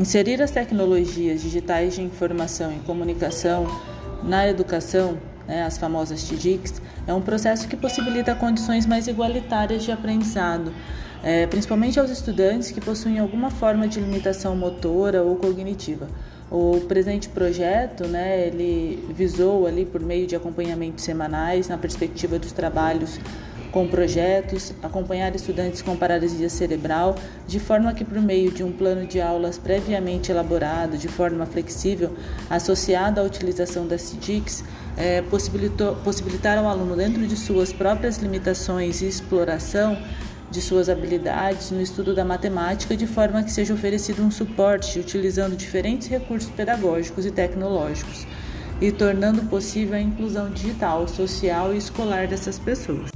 Inserir as tecnologias digitais de informação e comunicação na educação, né, as famosas TDICs, é um processo que possibilita condições mais igualitárias de aprendizado, é, principalmente aos estudantes que possuem alguma forma de limitação motora ou cognitiva. O presente projeto, né, ele visou ali por meio de acompanhamentos semanais na perspectiva dos trabalhos com projetos, acompanhar estudantes com paralisia cerebral, de forma que, por meio de um plano de aulas previamente elaborado de forma flexível, associado à utilização das CIDICs, é, possibilitar ao aluno, dentro de suas próprias limitações e exploração, de suas habilidades no estudo da matemática, de forma que seja oferecido um suporte utilizando diferentes recursos pedagógicos e tecnológicos e tornando possível a inclusão digital, social e escolar dessas pessoas.